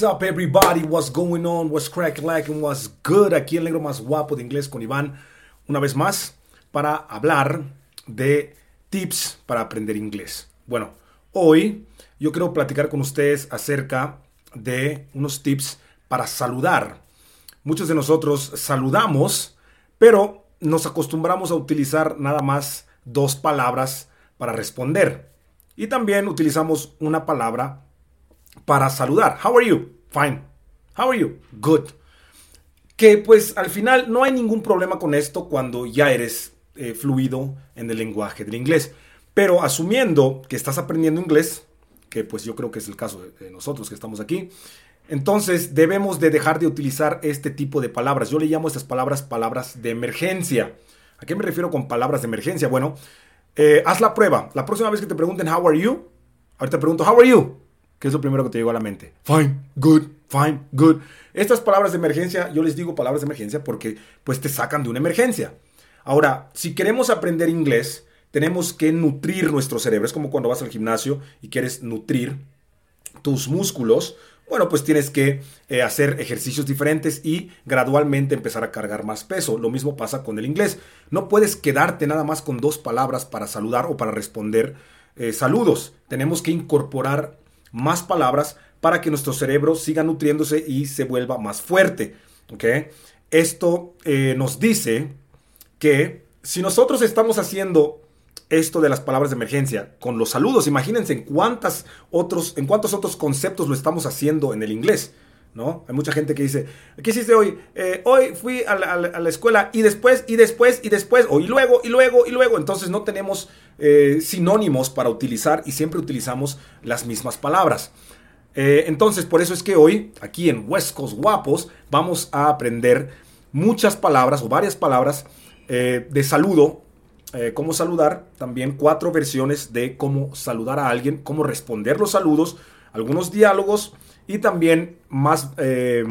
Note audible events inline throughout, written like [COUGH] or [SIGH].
What's up, everybody? What's going on? What's crack like and what's good? Aquí el negro más guapo de inglés con Iván, una vez más, para hablar de tips para aprender inglés. Bueno, hoy yo quiero platicar con ustedes acerca de unos tips para saludar. Muchos de nosotros saludamos, pero nos acostumbramos a utilizar nada más dos palabras para responder. Y también utilizamos una palabra para saludar. How are you? Fine. How are you? Good. Que pues al final no hay ningún problema con esto cuando ya eres eh, fluido en el lenguaje del inglés. Pero asumiendo que estás aprendiendo inglés, que pues yo creo que es el caso de, nosotros que estamos aquí, entonces debemos de dejar de utilizar este tipo de palabras. Yo le llamo estas palabras palabras de emergencia. ¿A qué me refiero con palabras de emergencia? Bueno, eh, haz la prueba. La próxima vez que te pregunten how are you, ahorita pregunto how are you. ¿Qué es lo primero que te llegó a la mente? Fine, good, fine, good. Estas palabras de emergencia, yo les digo palabras de emergencia porque pues te sacan de una emergencia. Ahora, si queremos aprender inglés, tenemos que nutrir nuestro cerebro. Es como cuando vas al gimnasio y quieres nutrir tus músculos. Bueno, pues tienes que eh, hacer ejercicios diferentes y gradualmente empezar a cargar más peso. Lo mismo pasa con el inglés. No puedes quedarte nada más con dos palabras para saludar o para responder eh, saludos. Tenemos que incorporar más palabras para que nuestro cerebro siga nutriéndose y se vuelva más fuerte. Esto eh, nos dice que si nosotros estamos haciendo esto de las palabras de emergencia con los saludos, imagínense en, cuántas otros, en cuántos otros conceptos lo estamos haciendo en el inglés. ¿No? Hay mucha gente que dice, ¿qué hiciste hoy? Eh, hoy fui a la, escuela y después, y después, y después, o y luego, y luego, y luego. Entonces no tenemos eh, sinónimos para utilizar y siempre utilizamos las mismas palabras. Eh, entonces, por eso es que hoy, aquí en Huescos Guapos, vamos a aprender muchas palabras o varias palabras de saludo, cómo saludar, también cuatro versiones de cómo saludar a alguien, cómo responder los saludos, algunos diálogos y también más eh,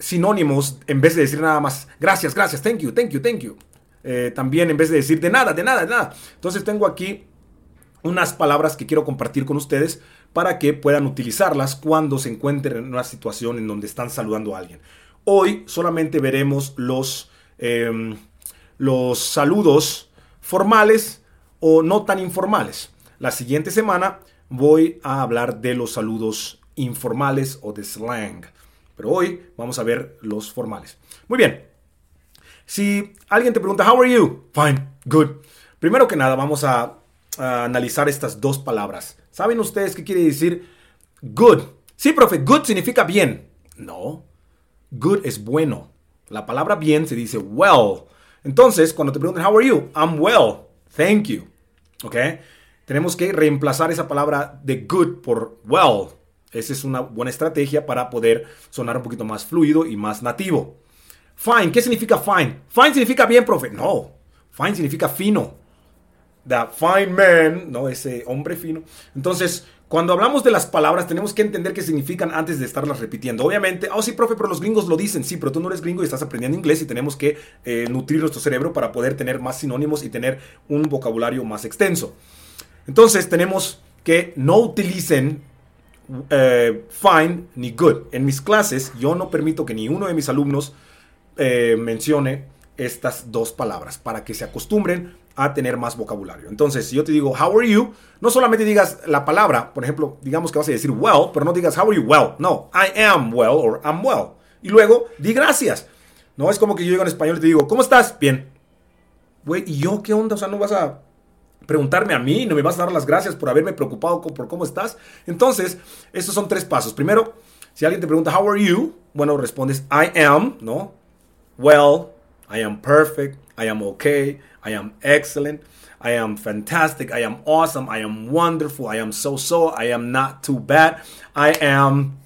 sinónimos en vez de decir nada más gracias, gracias, thank you, thank you, thank you. Eh, también en vez de decir de nada, de nada, de nada. Entonces tengo aquí unas palabras que quiero compartir con ustedes para que puedan utilizarlas cuando se encuentren en una situación en donde están saludando a alguien. Hoy solamente veremos los, em, los saludos formales o no tan informales. La siguiente semana voy a hablar de los saludos informales o de slang. Pero hoy vamos a ver los formales. Muy bien. Si alguien te pregunta, How are you? Fine, good. Primero que nada, vamos a, analizar estas dos palabras. ¿Saben ustedes qué quiere decir good? Sí, profe, good significa bien. No, good es bueno. La palabra bien se dice well. Entonces, cuando te preguntan, How are you? I'm well. Thank you. ¿Ok? Tenemos que reemplazar esa palabra de good por well. Esa es una buena estrategia para poder sonar un poquito más fluido y más nativo. Fine, ¿qué significa fine? Fine significa bien, profe. No, fine significa fino. The fine man, ¿no? Ese hombre fino. Entonces, cuando hablamos de las palabras, tenemos que entender qué significan antes de estarlas repitiendo. Obviamente, oh sí, profe, pero los gringos lo dicen. Sí, pero tú no eres gringo y estás aprendiendo inglés y tenemos que eh, nutrir nuestro cerebro para poder tener más sinónimos y tener un vocabulario más extenso. Entonces, tenemos que no utilicen eh, fine ni good. En mis clases yo no permito que ni uno de mis alumnos eh, mencione estas dos palabras para que se acostumbren a tener más vocabulario. Entonces, si yo te digo, how are you, no solamente digas la palabra, por ejemplo, digamos que vas a decir well, pero no digas how are you well. No, I am well or I'm well. Y luego, di gracias. No es como que yo llego en español y te digo, ¿cómo estás? Bien. Güey, ¿y yo qué onda? O sea, no vas a preguntarme a mí, no me vas a dar las gracias por haberme preocupado por cómo estás. Entonces, estos son tres pasos. Primero, si alguien te pregunta, How are you? Bueno, respondes, I am, ¿no? Well, I am perfect, I am okay, I am excellent, I am fantastic, I am awesome, I am wonderful, I am so so, I am not too bad, I am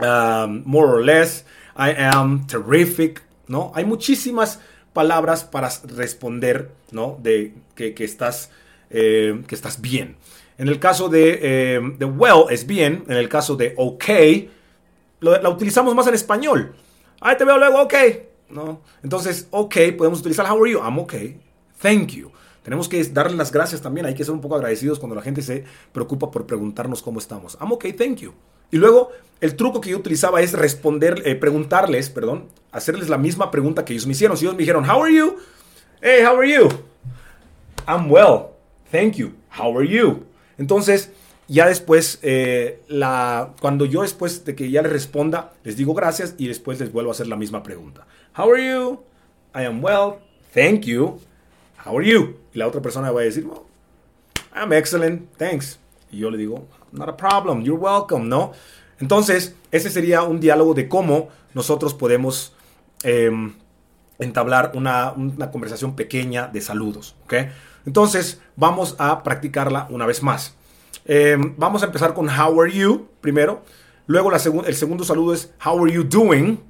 um, more or less, I am terrific, ¿no? Hay muchísimas palabras para responder, ¿no? De que, que estás eh, que estás bien. En el caso de, eh, de, well es bien, en el caso de ok, la utilizamos más en español. Ahí te veo luego, ok. ¿No? Entonces, ok, podemos utilizar how are you? I'm ok. Thank you. Tenemos que darle las gracias también. Hay que ser un poco agradecidos cuando la gente se preocupa por preguntarnos cómo estamos. I'm ok, thank you. Y luego, el truco que yo utilizaba es responder, eh, preguntarles, perdón, hacerles la misma pregunta que ellos me hicieron. Si ellos me dijeron, How are you? Hey, how are you? I'm well. Thank you. How are you? Entonces, ya después, eh, la, cuando yo después de que ya les responda, les digo gracias y después les vuelvo a hacer la misma pregunta. How are you? I am well. Thank you. How are you? Y la otra persona va a decir, well, I'm excellent. Thanks. Y yo le digo, not a problem. You're welcome, ¿no? Entonces, ese sería un diálogo de cómo nosotros podemos em, entablar una, conversación pequeña de saludos. ¿ok? Entonces, vamos a practicarla una vez más. Em, vamos a empezar con How are you primero. Luego el segundo saludo es How are you doing.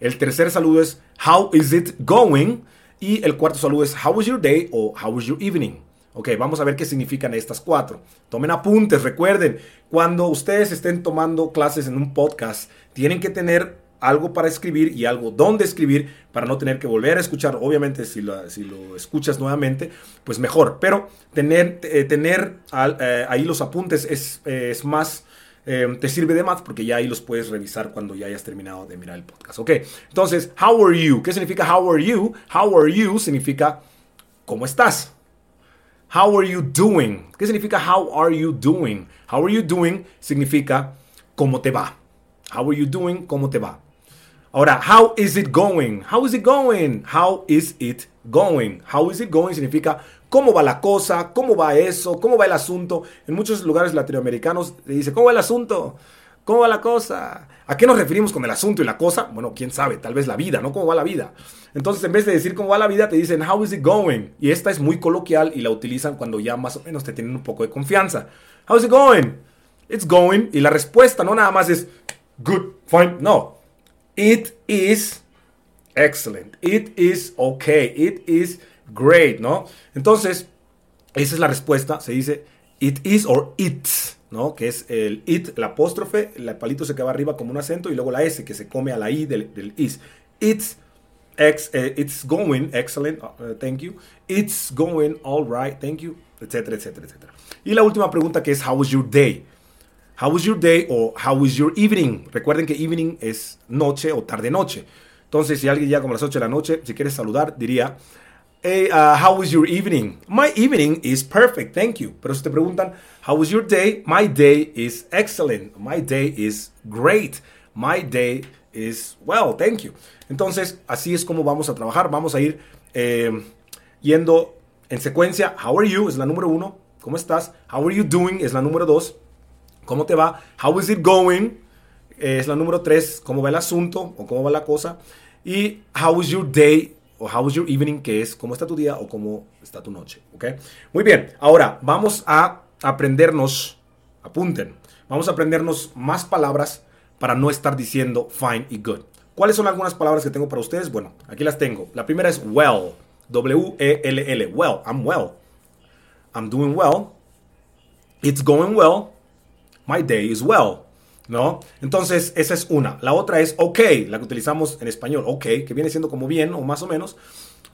El tercer saludo es How is it going. Y el cuarto saludo es How was your day o How was your evening. Ok, vamos a ver qué significan estas cuatro. Tomen apuntes, recuerden, cuando ustedes estén tomando clases en un podcast, tienen que tener algo para escribir y algo donde escribir para no tener que volver a escuchar. Obviamente, si lo, si lo escuchas nuevamente, pues mejor. Pero tener, eh, tener eh, ahí los apuntes es, es más, eh, te sirve de más porque ya ahí los puedes revisar cuando ya hayas terminado de mirar el podcast. Ok, entonces, how are you? ¿Qué significa how are you? How are you significa ¿cómo estás? How are you doing? ¿Qué significa how are you doing? How are you doing significa ¿cómo te va? How are you doing? ¿Cómo te va? Ahora, how is it going? How is it going? How is it going? How is it going significa cómo va la cosa, cómo va eso, cómo va el asunto. En muchos lugares latinoamericanos se dice, ¿cómo va el asunto? ¿Cómo va la cosa? ¿A qué nos referimos con el asunto y la cosa? Bueno, quién sabe, tal vez la vida, ¿no? ¿Cómo va la vida? Entonces, en vez de decir cómo va la vida, te dicen, how is it going? Y esta es muy coloquial y la utilizan cuando ya más o menos te tienen un poco de confianza. How is it going? It's going. Y la respuesta no nada más es good, fine, no. It is excellent. It is okay. It is great, ¿no? Entonces, esa es la respuesta. Se dice it is or it's, ¿no? Que es el it, el apóstrofe, el palito se queda arriba como un acento y luego la S que se come a la I del, is. It's, ex, eh, it's going, excellent, uh, thank you. It's going all right, thank you, etcétera, etcétera, etcétera. Y la última pregunta que es how was your day? How was your day o how was your evening? Recuerden que evening es noche o tarde-noche. Entonces, si alguien ya como las 8 de la noche, si quieres saludar, diría, hey, uh, how was your evening? My evening is perfect, thank you. Pero si te preguntan, how was your day? My day is excellent. My day is great. My day is well, thank you. Entonces, así es como vamos a trabajar. Vamos a ir eh, yendo en secuencia. How are you? Es la número uno. ¿Cómo estás? How are you doing? Es la número dos. ¿Cómo te va? How is it going? Es la número tres. ¿Cómo va el asunto o cómo va la cosa? Y how is your day o how is your evening, que es cómo está tu día o cómo está tu noche. ¿Ok? Muy bien. Ahora vamos a aprendernos, apunten, vamos a aprendernos más palabras para no estar diciendo fine y good. ¿Cuáles son algunas palabras que tengo para ustedes? Bueno, aquí las tengo. La primera es well. W-E-L-L. Well. I'm well. I'm doing well. It's going well. My day is well. ¿No? Entonces, esa es una. La otra es ok, la que utilizamos en español, ok, que viene siendo como bien o más o menos.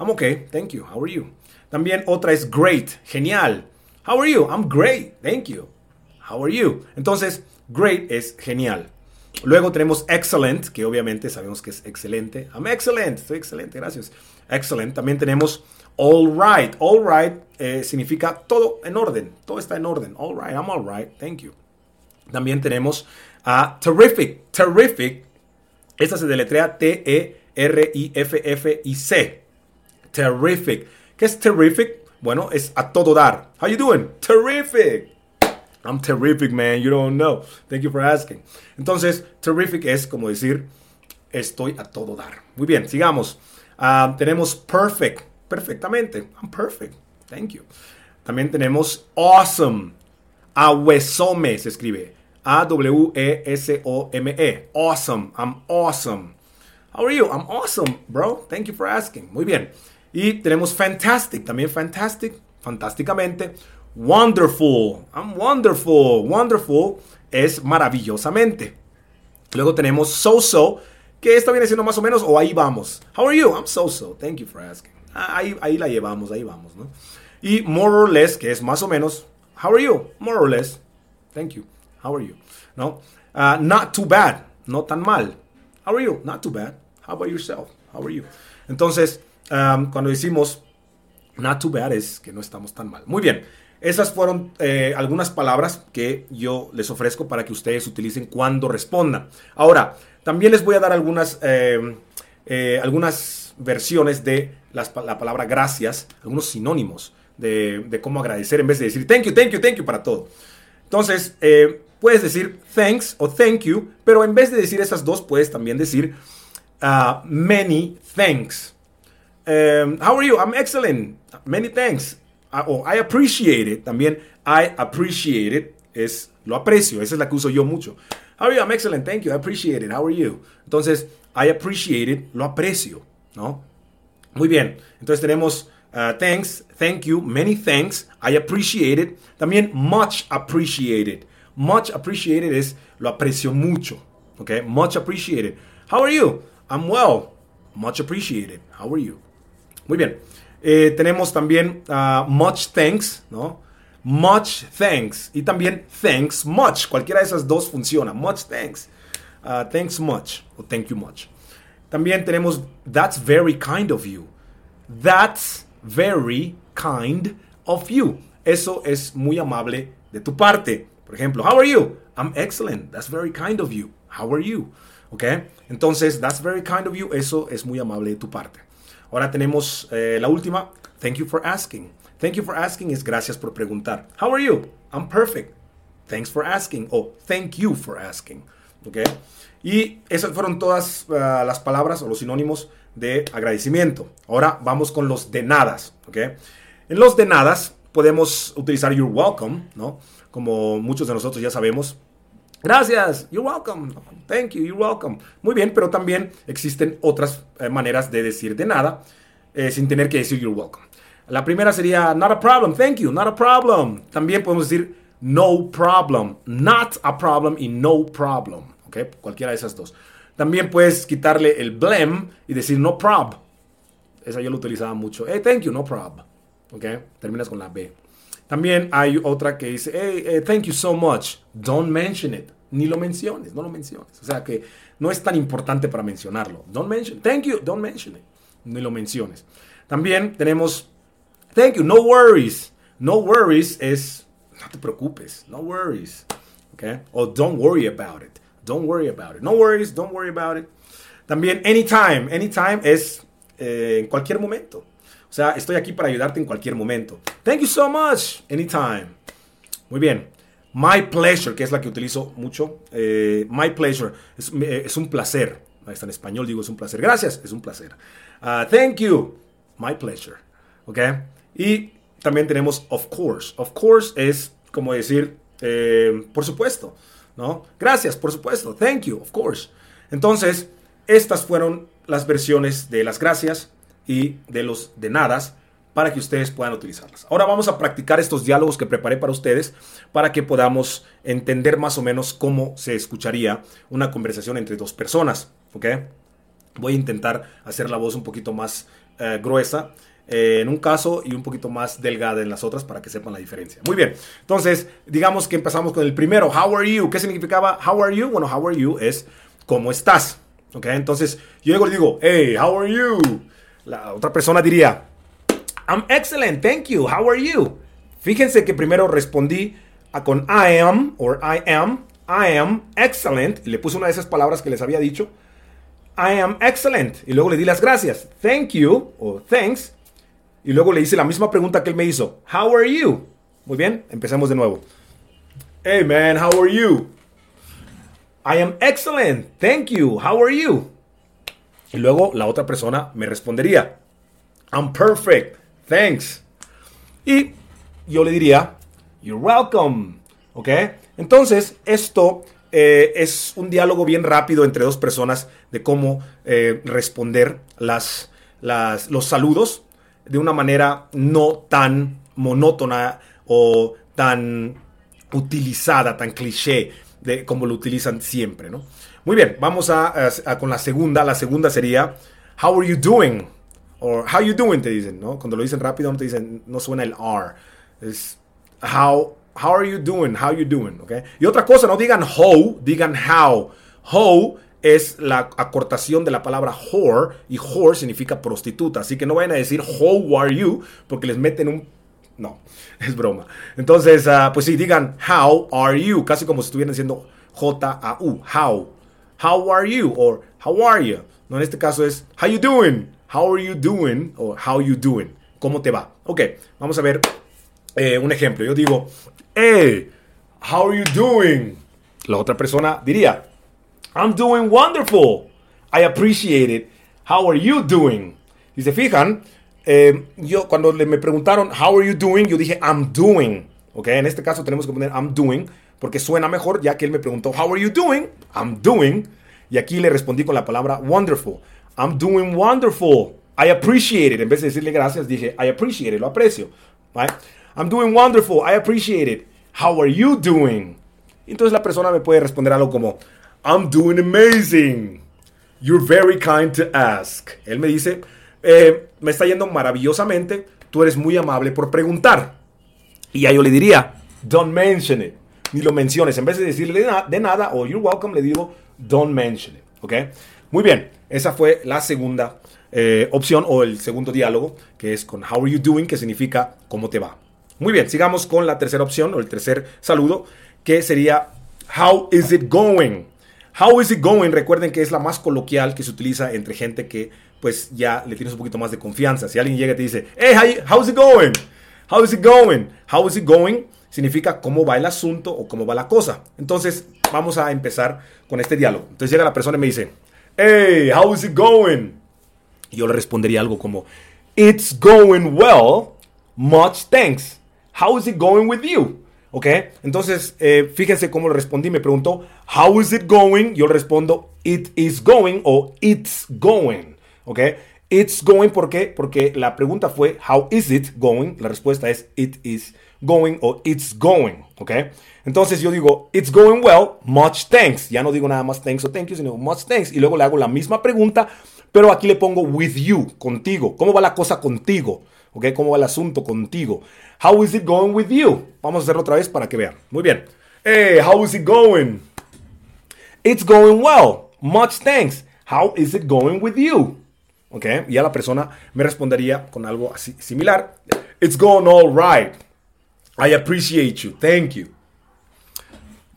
I'm okay, thank you, how are you? También otra es great, genial. How are you? I'm great, thank you. How are you? Entonces, great es genial. Luego tenemos excellent, que obviamente sabemos que es excelente. I'm excellent, estoy excelente, gracias. Excellent. También tenemos all right. All right eh, significa todo en orden, todo está en orden. All right, I'm all right, thank you. También tenemos a terrific. Terrific. Esta se deletrea T-E-R-I-F-F-I-C. Terrific. ¿Qué es terrific? Bueno, es a todo dar. How you doing? Terrific. I'm terrific, man. You don't know. Thank you for asking. Entonces, terrific es como decir, estoy a todo dar. Muy bien, sigamos. Ah, tenemos perfect. Perfectamente. I'm perfect. Thank you. También tenemos awesome. Ahuesome se escribe. A-W-E-S-O-M-E. -E. Awesome. I'm awesome. How are you? I'm awesome, bro. Thank you for asking. Muy bien. Y tenemos fantastic. También fantastic. Fantásticamente. Wonderful. I'm wonderful. Wonderful es maravillosamente. Luego tenemos so-so, que esta viene siendo más o menos, o ahí vamos. How are you? I'm so-so. Thank you for asking. Ah, ahí, ahí la llevamos, ahí vamos, ¿no? Y more or less, que es más o menos. How are you? More or less. Thank you. How are you? ¿No? Uh, not too bad, no tan mal. How are you? Not too bad. How about yourself? How are you? Entonces, um, cuando decimos not too bad es que no estamos tan mal. Muy bien. Esas fueron eh, algunas palabras que yo les ofrezco para que ustedes utilicen cuando respondan. Ahora, también les voy a dar algunas, eh, eh, algunas versiones de la palabra gracias, algunos sinónimos de, cómo agradecer en vez de decir thank you, thank you, thank you para todo. Entonces, puedes decir thanks o thank you, pero en vez de decir esas dos, puedes también decir uh, many thanks. Um, how are you? I'm excellent. Many thanks. Ah, o I appreciate it, también I appreciate it es lo aprecio, esa es la que uso yo mucho. How are you? I'm excellent, thank you, I appreciate it. How are you? Entonces, I appreciate it, lo aprecio, ¿no? Muy bien, entonces tenemos uh, thanks, thank you, many thanks, I appreciate it. También much appreciated. Much appreciated es lo aprecio mucho, ¿ok? Much appreciated. How are you? I'm well. Much appreciated. How are you? Muy bien. Eh, tenemos también uh, much thanks, ¿no? Much thanks. Y también thanks much. Cualquiera de esas dos funciona. Much thanks. Uh, thanks much. O thank you much. También tenemos that's very kind of you. That's very kind of you. Eso es muy amable de tu parte. Por ejemplo, how are you? I'm excellent. That's very kind of you. How are you? ¿Ok? Entonces, that's very kind of you. Eso es muy amable de tu parte. Ahora tenemos eh, la última. Thank you for asking. Thank you for asking es gracias por preguntar. How are you? I'm perfect. Thanks for asking. O thank you for asking. ¿Ok? Y esas fueron todas uh, las palabras o los sinónimos de agradecimiento. Ahora vamos con los de nadas. ¿Ok? En los de nadas podemos utilizar you're welcome, ¿no? Como muchos de nosotros ya sabemos, Gracias, you're welcome. Thank you, you're welcome. Muy bien, pero también existen otras eh, maneras de decir de nada eh, sin tener que decir you're welcome. La primera sería not a problem, thank you, not a problem. También podemos decir no problem, not a problem y no problem. ¿ok? Cualquiera de esas dos. También puedes quitarle el blem y decir no prob. Esa yo lo utilizaba mucho. Hey, thank you, no prob. ¿ok? Terminas con la B. También hay otra que dice, hey, eh, thank you so much. Don't mention it. Ni lo menciones, no lo menciones. O sea que no es tan importante para mencionarlo. Don't mention, thank you, don't mention it. Ni lo menciones. También tenemos, thank you, no worries. No worries es, no te preocupes, no worries. Okay? O don't worry about it. Don't worry about it. No worries, don't worry about it. También anytime. Anytime es eh, en cualquier momento. O sea, estoy aquí para ayudarte en cualquier momento. Thank you so much. Anytime. Muy bien. My pleasure, que es la que utilizo mucho. Eh, my pleasure. Es, un placer. Ahí está en español, digo es un placer. Gracias, es un placer. Uh, thank you. My pleasure. ¿Ok? Y también tenemos of course. Of course es como decir, eh, por supuesto. ¿No? Gracias, por supuesto. Thank you, of course. Entonces, estas fueron las versiones de las gracias y de los de nadas para que ustedes puedan utilizarlas. Ahora vamos a practicar estos diálogos que preparé para ustedes para que podamos entender más o menos cómo se escucharía una conversación entre dos personas. Voy a intentar hacer la voz un poquito más eh, gruesa eh, en un caso y un poquito más delgada en las otras para que sepan la diferencia. Muy bien, entonces digamos que empezamos con el primero. How are you? ¿Qué significaba how are you? Bueno, how are you es ¿cómo estás? Entonces yo digo, hey, how are you? La otra persona diría, I'm excellent, thank you, how are you? Fíjense que primero respondí con I am or I am, I am excellent, y le puse una de esas palabras que les había dicho. I am excellent. Y luego le di las gracias. Thank you o thanks. Y luego le hice la misma pregunta que él me hizo. How are you? Muy bien, empecemos de nuevo. Hey man, how are you? I am excellent. Thank you. How are you? Y luego la otra persona me respondería, I'm perfect, thanks. Y yo le diría, You're welcome. ¿Ok? Entonces, esto eh, es un diálogo bien rápido entre dos personas de cómo eh, responder las, los saludos de una manera no tan monótona o tan utilizada, tan cliché, de como lo utilizan siempre, ¿no? Muy bien, vamos a, con la segunda. La segunda sería, How are you doing? O How you doing, te dicen, ¿no? Cuando lo dicen rápido no te dicen, no suena el R. Es How how are you doing? How you doing? Okay. Y otra cosa, no digan how, digan how. How es la acortación de la palabra whore y whore significa prostituta. Así que no vayan a decir how are you porque les meten un... No, [LAUGHS] es broma. Entonces, ah, pues sí, digan how are you, casi como si estuvieran diciendo J-A-U, how. How are you? O how are you? No, en este caso es how you doing? How are you doing? O how you doing? ¿Cómo te va? Ok, vamos a ver eh, un ejemplo. Yo digo, hey, how are you doing? La otra persona diría, I'm doing wonderful. I appreciate it. How are you doing? Y se fijan, eh, yo cuando me preguntaron, how are you doing? Yo dije, I'm doing. Ok, en este caso tenemos que poner I'm doing porque suena mejor ya que él me preguntó, how are you doing? I'm doing. Y aquí le respondí con la palabra wonderful. I'm doing wonderful. I appreciate it. En vez de decirle gracias, dije, I appreciate it, lo aprecio. Right? I'm doing wonderful. I appreciate it. How are you doing? Entonces la persona me puede responder algo como, I'm doing amazing. You're very kind to ask. Él me dice, eh, me está yendo maravillosamente. Tú eres muy amable por preguntar. Y ya yo le diría, don't mention it. Ni lo menciones. En vez de decirle de, nada o you're welcome, le digo, don't mention it. ¿Ok? Muy bien. Esa fue la segunda eh, opción o el segundo diálogo, que es con how are you doing, que significa cómo te va. Muy bien, sigamos con la tercera opción o el tercer saludo, que sería How is it going? How is it going? Recuerden que es la más coloquial que se utiliza entre gente que pues ya le tienes un poquito más de confianza. Si alguien llega y te dice, hey, how, is it going? How is it going? How is it going? Significa cómo va el asunto o cómo va la cosa. Entonces, vamos a empezar con este diálogo. Entonces llega la persona y me dice, hey, how is it going? Yo le respondería algo como, it's going well, much thanks. How is it going with you? ¿Ok? Entonces, eh, fíjense cómo le respondí. Me preguntó, How is it going? Yo le respondo, It is going o It's going. ¿Ok? It's going, ¿por qué? Porque la pregunta fue, How is it going? La respuesta es, It is going o It's going. ¿Ok? Entonces yo digo, It's going well, much thanks. Ya no digo nada más thanks o thank you, sino much thanks. Y luego le hago la misma pregunta, pero aquí le pongo with you, contigo. ¿Cómo va la cosa contigo? ¿Ok? ¿Cómo va el asunto contigo? How is it going with you? Vamos a hacerlo otra vez para que vean. Muy bien. Hey, how is it going? It's going well. Much thanks. How is it going with you? ¿Ok? Y ya la persona me respondería con algo así similar. It's going all right. I appreciate you. Thank you.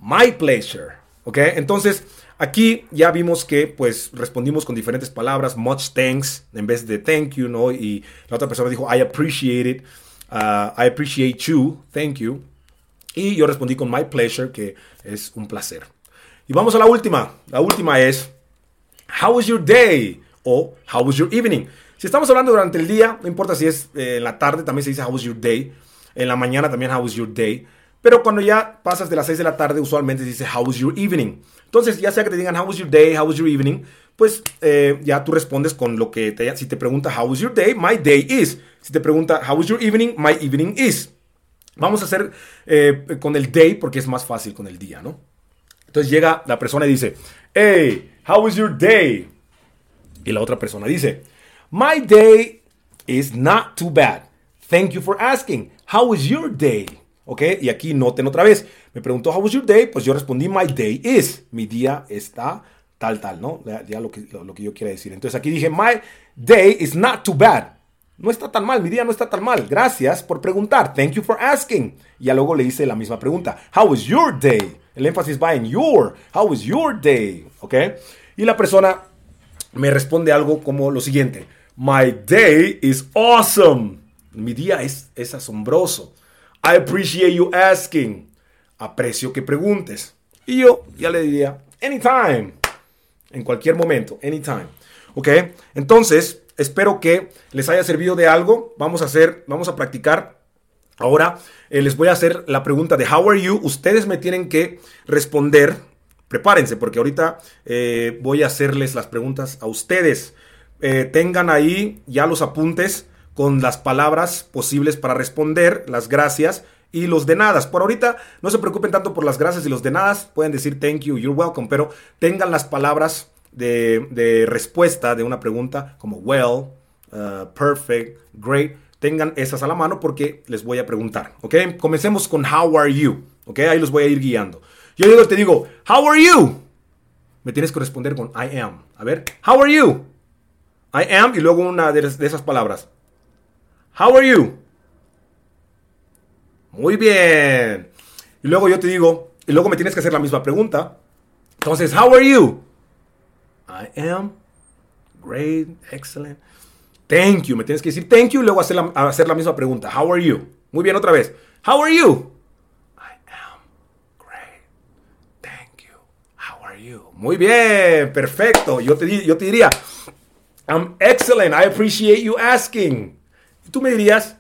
My pleasure. ¿Ok? Entonces, Aquí ya vimos que pues respondimos con diferentes palabras, much thanks en vez de thank you, ¿no? Y la otra persona dijo I appreciate it, uh, I appreciate you, thank you. Y yo respondí con my pleasure, que es un placer. Y vamos a la última. La última es How was your day? O How was your evening? Si estamos hablando durante el día, no importa si es eh, en la tarde, también se dice How was your day. En la mañana también How was your day. Pero cuando ya pasas de las 6 de la tarde, usualmente se dice How was your evening? Entonces, ya sea que te digan How was your day, How was your evening, pues eh, ya tú respondes con lo que te... Si te pregunta How was your day, my day is. Si te pregunta How was your evening, my evening is. Vamos a hacer eh, con el day porque es más fácil con el día, ¿no? Entonces llega la persona y dice, Hey, how was your day? Y la otra persona dice, My day is not too bad. Thank you for asking. How was your day? ¿Ok? Y aquí noten otra vez. Me preguntó, how was your day? Pues yo respondí, my day is. Mi día está tal, tal, ¿no? Ya, lo, que, lo, que yo quiera decir. Entonces aquí dije, my day is not too bad. No está tan mal, mi día no está tan mal. Gracias por preguntar. Thank you for asking. Y ya luego le hice la misma pregunta. How was your day? El énfasis va en your. How was your day? ¿Ok? Y la persona me responde algo como lo siguiente. My day is awesome. Mi día es, es asombroso. I appreciate you asking. Aprecio que preguntes. Y yo ya le diría, anytime. En cualquier momento, anytime. ¿Ok? Entonces, espero que les haya servido de algo. Vamos a hacer, vamos a practicar. Ahora eh, les voy a hacer la pregunta de how are you. Ustedes me tienen que responder. Prepárense porque ahorita eh, voy a hacerles las preguntas a ustedes. Eh, tengan ahí ya los apuntes con las palabras posibles para responder, las gracias y los de nada. Por ahorita no se preocupen tanto por las gracias y los de nada, pueden decir thank you, you're welcome, pero tengan las palabras de, respuesta de una pregunta como well, uh, perfect, great, tengan esas a la mano porque les voy a preguntar, ¿ok? Comencemos con how are you, ¿ok? Ahí los voy a ir guiando. Yo te digo, how are you? Me tienes que responder con I am. A ver, how are you? I am y luego una de, de esas palabras. How are you? Muy bien. Y luego yo te digo, y luego me tienes que hacer la misma pregunta. Entonces, how are you? I am great, excellent. Thank you. Me tienes que decir thank you y luego hacer la, hacer la misma pregunta. How are you? Muy bien, otra vez. How are you? I am great. Thank you. How are you? Muy bien, perfecto. Yo te, yo te diría, I'm excellent. I appreciate you asking. Y tú me dirías,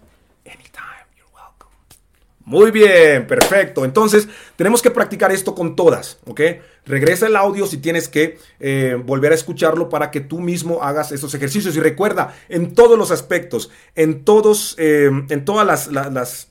muy bien, perfecto. Entonces, tenemos que practicar esto con todas, ¿ok? Regresa el audio si tienes que eh, volver a escucharlo para que tú mismo hagas esos ejercicios. Y recuerda, en todos los aspectos, en todos, eh, en todas las,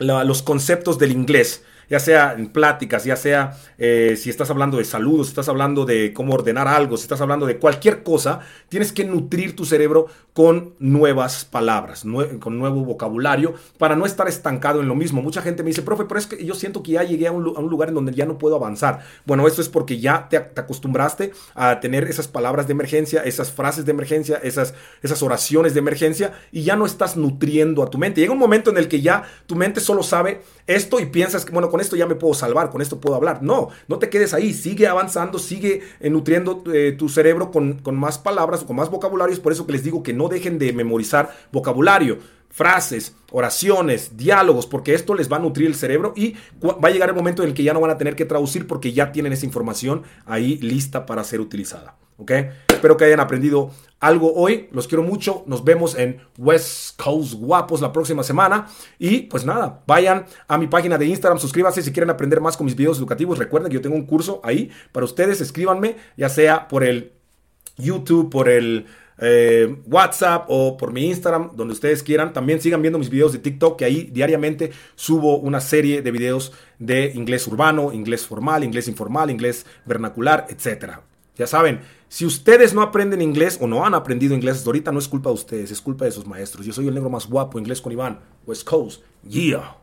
los conceptos del inglés, ya sea en pláticas, ya sea eh, si estás hablando de salud, si estás hablando de cómo ordenar algo, si estás hablando de cualquier cosa, tienes que nutrir tu cerebro con nuevas palabras, con nuevo vocabulario, para no estar estancado en lo mismo. Mucha gente me dice, profe, pero es que yo siento que ya llegué a un, lugar en donde ya no puedo avanzar. Bueno, esto es porque ya te, acostumbraste a tener esas palabras de emergencia, esas frases de emergencia, esas, esas oraciones de emergencia, y ya no estás nutriendo a tu mente. Llega un momento en el que ya tu mente solo sabe esto y piensas que, bueno, con esto ya me puedo salvar, con esto puedo hablar. No, no te quedes ahí, sigue avanzando, sigue nutriendo eh, tu cerebro con, con más palabras, con más vocabularios, por eso que les digo que no dejen de memorizar vocabulario frases, oraciones, diálogos, porque esto les va a nutrir el cerebro y va a llegar el momento en el que ya no van a tener que traducir porque ya tienen esa información ahí lista para ser utilizada. ¿Ok? Espero que hayan aprendido algo hoy. Los quiero mucho. Nos vemos en West Coast Guapos la próxima semana. Y pues nada, vayan a mi página de Instagram, suscríbanse si quieren aprender más con mis videos educativos. Recuerden que yo tengo un curso ahí para ustedes. Escríbanme, ya sea por el YouTube, por el eh, WhatsApp o por mi Instagram, donde ustedes quieran. También sigan viendo mis videos de TikTok, que ahí diariamente subo una serie de videos de inglés urbano, inglés formal, inglés informal, inglés vernacular, etc. Ya saben, si ustedes no aprenden inglés o no han aprendido inglés hasta ahorita, no es culpa de ustedes, es culpa de sus maestros. Yo soy el negro más guapo, inglés con Iván, West Coast. Yeah.